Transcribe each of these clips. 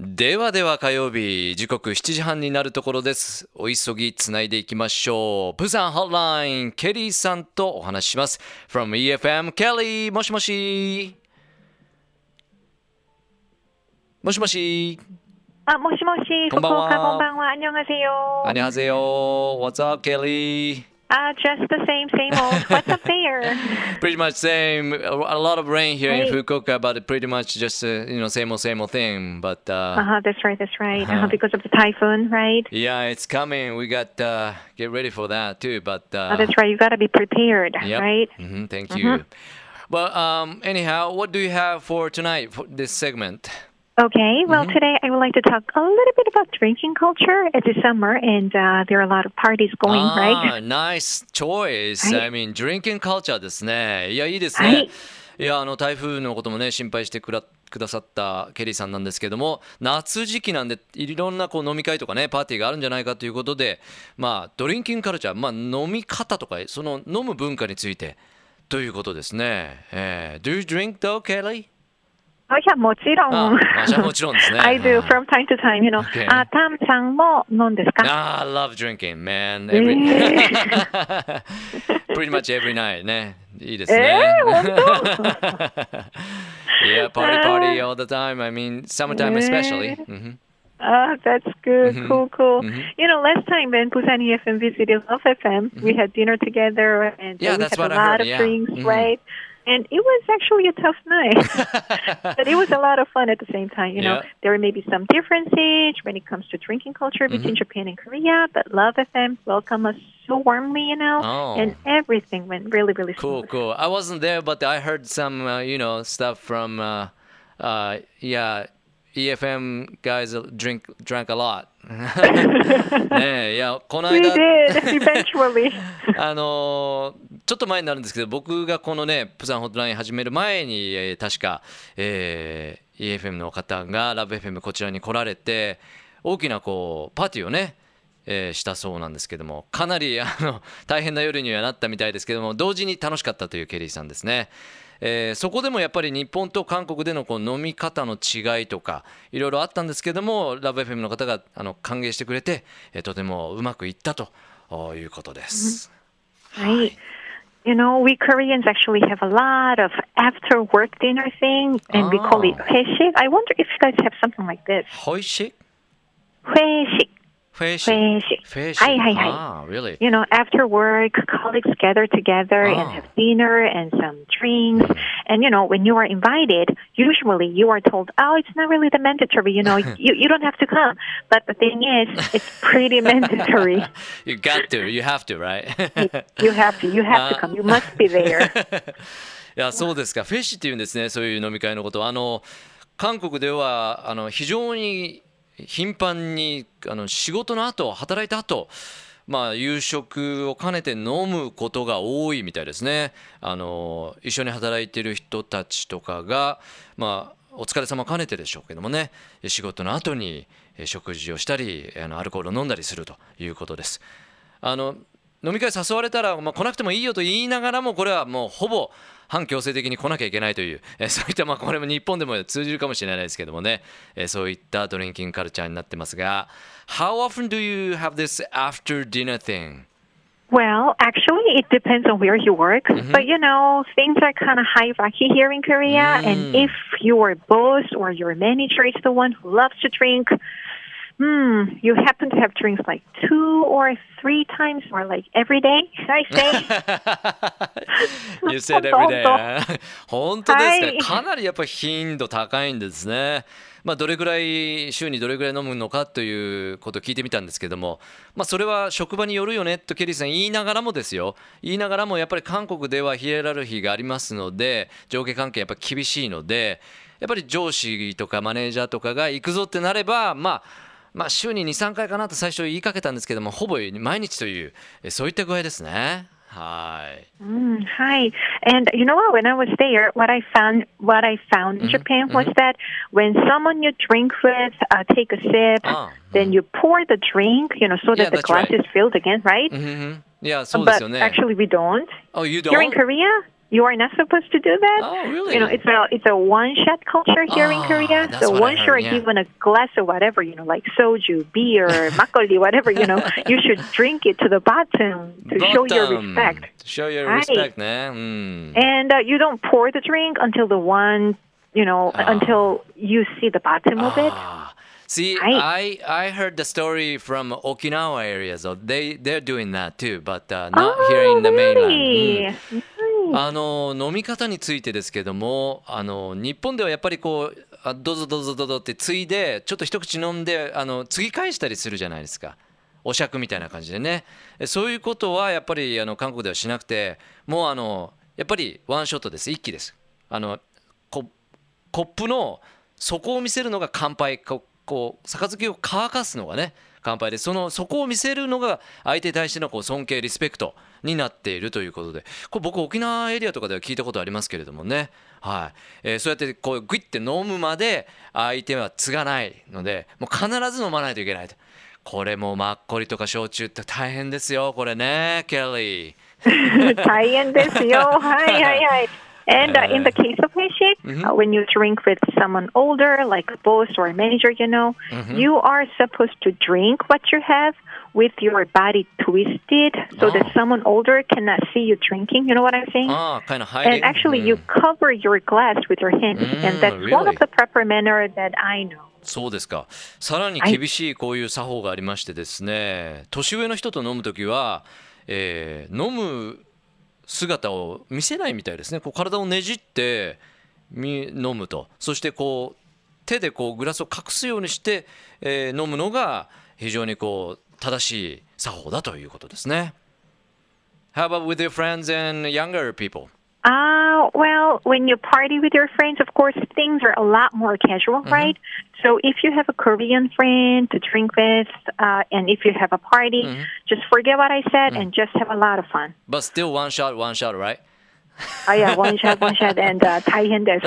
ではでは火曜日時刻7時半になるところですお急ぎつないでいきましょうプサンホットラインケリーさんとお話しします from EFM ケリーもしもしもしもしあ、もしもし、こんばんは福岡こんばんは。안녕하세요。 안녕하세요 What's up Kelly Ah, just the same, same old. What's up there? Pretty much same a lot of rain here in Right. Fukuoka but pretty much just uh, you know same old same old thing but uh, Uh huh. That's right. That's right. Uh-huh. Uh-huh. Because of the typhoon, right? yeah it's coming we got uh, get ready for that too but uh, Oh, that's right. You gotta be prepared, Yep. right? hmm thank you. Well, um, anyhow, what do you have for tonight for this segment? Okay. Well, Mm-hmm. today I would like to talk a little bit about drinking culture. It's a summer, and uh, there are a lot of parties going, ah, right? nice choice. はい I mean, drinking culture ですね。いや、いいですね。はいいや、あの、台風のこともね、心配してくらくださったケリーさんなんですけども、夏時期なんで、いろんなこう飲み会とかね、パーティーがあるんじゃないかということで、まあ、ドリンキングカルチャー、まあ、飲み方とか、その飲む文化についてということですね。えー、Do you drink though, Kelly? Oh, yeah, もちろん。ああじゃあもちろんですね I do はい from time to time, you know. Okay. あ、タムさんも飲んですか Ah, I love drinking, man. Every... Pretty much every night ね。いいですね。えー、本 yeah, party party all the time. I mean, summertime especially. ね Mhm. Oh, that's good. Mhm. Cool, cool. Mhm. You know, last time when Busan EFM visited Love FM, we had dinner together and Mm-hmm. Yeah, we that's had what a I lot heard, of yeah. drinks, Mhm. right? And it was actually a tough night, but it was a lot of fun at the same time. You know, Yeah. there may be some differences when it comes to drinking culture between Mm-hmm. Japan and Korea, but Love FM welcomed us so warmly, you know, Oh. and everything went really, really Cool, smooth. cool. I wasn't there, but I heard some, uh, you know, stuff from, uh, uh, yeah, EFM guys drink drank a lot. ねえいやこの We 間 did eventually. あのー ー、ちょっと前になるんですけど僕がこのねプサンホットライン始める前に、えー確か、えー EFM の方がラブ FM こちらに来られて大きなこうパーティーをね、えーしたそうなんですけどもかなりあの大変な夜にはなったみたいですけども同時に楽しかったというケリーさんですね。えーそこでもやっぱり日本と韓国でのこう飲み方の違いとかいろいろあったんですけどもラブ FM の方があの歓迎してくれて、えーとてもうまくいったということです。Right. You know, we Koreans actually have a lot of after work dinner thing, and oh. we call it ah. 회식. I wonder if you guys have something like this. 회식? 회식. フェイシ 회식. フェイシ Hi, hi, hi. Ah, really? You know, after work, colleagues gather together Oh. and have dinner and some drinks. And, you know, when you are invited, usually you are told, oh, it's not really the mandatory, you know, you, you don't have to come. But the thing is, it's pretty mandatory. You got to, you have to, right? You have to, you have to come. You must be there. いやそうですかフェッシっていうんですねそういう飲み会のことあの韓国ではあの非常に 頻繁にあの仕事の後働いた後まあ夕食を兼ねて飲むことが多いみたいですね。あの一緒に働いてる人たちとかがまあお疲れ様兼ねてでしょうけどもね。仕事の後に食事をしたりあのアルコールを飲んだりするということです。あの飲み会誘われたら、まあ、来なくてもいいよと言いながらもこれはもうほぼ反強制的に来なきゃいけないというえそういったまあこれも日本でも通じるかもしれないですけどもねえそういったドリンキングカルチャーになってますが How often do you have this after dinner thing? Well, actually, it depends on where you work. Mm-hmm. But you know, things are kind of hierarchy here in Korea. Mm. And if your boss or your manager is the one who loves to drink, hmm, you happen to have drinks like two or three times or like every day, I say? You said every day 本当ですか、はいかなりやっぱ頻度高いんですね。まあ、どれぐらい週にどれぐらい飲むのかということを聞いてみたんですけども、まあ、それは職場によるよねとケリーさん言いながらもですよ。言いながらもやっぱり韓国ではヒエラルヒーがありますので上下関係やっぱ厳しいのでやっぱり上司とかマネージャーとかが行くぞってなればまあまあ週に23回かなと最初言いかけたんですけどもほぼ毎日というえそういった具合ですね。はい。Mm, hi. And you know what? When I was there, what I found, what I found Mm-hmm. in Japan was that when someone you drink with uh, take a sip, Ah, then you pour the drink, you know, so Yeah, that the that's glass right. is filled again, right? うんうんいやそうです But よね。actually, we don't. Oh, you Here in don't? Korea, you are not supposed to do that. Oh, really? You know, it's a it's a one shot culture here oh, in ah, Korea. So once you're given a glass of whatever, you know, like soju, beer, makgeolli, whatever, you know, you should drink it to the bottom to bottom. show your respect. To show your right. respect, man. Mm. And uh, you don't pour the drink until the one, you know, oh. until you see the bottom oh. of it. Ah. See, I, I heard the story from Okinawa area, so they they're doing that too, but uh, not oh, here in the oh, really? mainland. Mm. あの飲み方についてですけどもあの日本ではやっぱりこうあどうぞどうぞどうぞってついでちょっと一口飲んであの継ぎ返したりするじゃないですか。お酌みたいな感じでね。そういうことはやっぱりあの韓国ではしなくてもうあのやっぱりワンショットです。一気です。あのこコップの底を見せるのが乾杯こう杯を乾かすのがね乾杯でその底を見せるのが相手に対してのこう尊敬リスペクトになっているということでこれ僕沖縄エリアとかでは聞いたことありますけれどもねはい、えーそうやってこうグイッて飲むまで相手は継がないのでもう必ず飲まないといけないとこれもマッコリとか焼酎って大変ですよこれねケリー。大変ですよ。はいはいはい。And uh, in the case of Heshik, uh, when you drink with someone older, like a boss or a manager, you know, you are supposed to drink what you have with your body twisted so that Oh. someone older cannot see you drinking. You know what I'm saying? ああ、kind of hiding. And actually, うん you cover your glass with your hands, and that's one really? of the proper manner that I know. そうですかさらに厳しいこういう作法がありましてですね年上の人と飲む時は、えー飲む 姿を見せないみたいですねこう体をねじって飲むとそしてこう手でこうグラスを隠すようにして、えー飲むのが非常にこう正しい作法だということですね。How about with your friends and younger people? Uh, well, when you party with your friends, of course, things are a lot more casual, right? So if you have a Korean friend to drink with, uh, and if you have a party, just forget what I said and just have a lot of fun. But still one shot, one shot, right? Oh yeah, one shot, one shot, and uh, 大変です。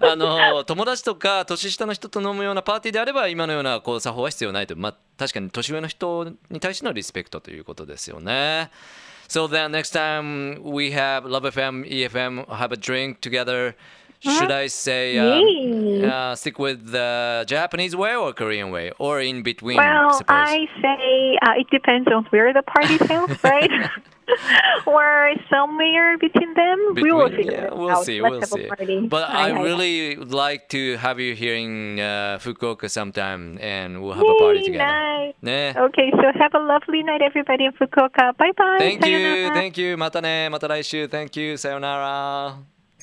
あの友達とか年下の人と飲むようなパーティーであれば今のようなこう作法は必要ないと、まあ、確かに年上の人に対してのリスペクトということですよね。 So then next time we have Love FM, EFM have a drink together, should I say um, uh, stick with the Japanese way or Korean way or in between? Well, suppose? I say uh, it depends on where the party held, right? or somewhere between them. Between, we will see. yeah, we'll see. Let's we'll see. But I, I really would like to have you here in uh, Fukuoka sometime, and we'll have Yay, a party together. Nice. Yeah. Okay, so have a lovely night, everybody in Fukuoka. Bye bye. Thank sayonara. you. Thank you. Mata ne. Mata 来週. Thank you. Sayonara.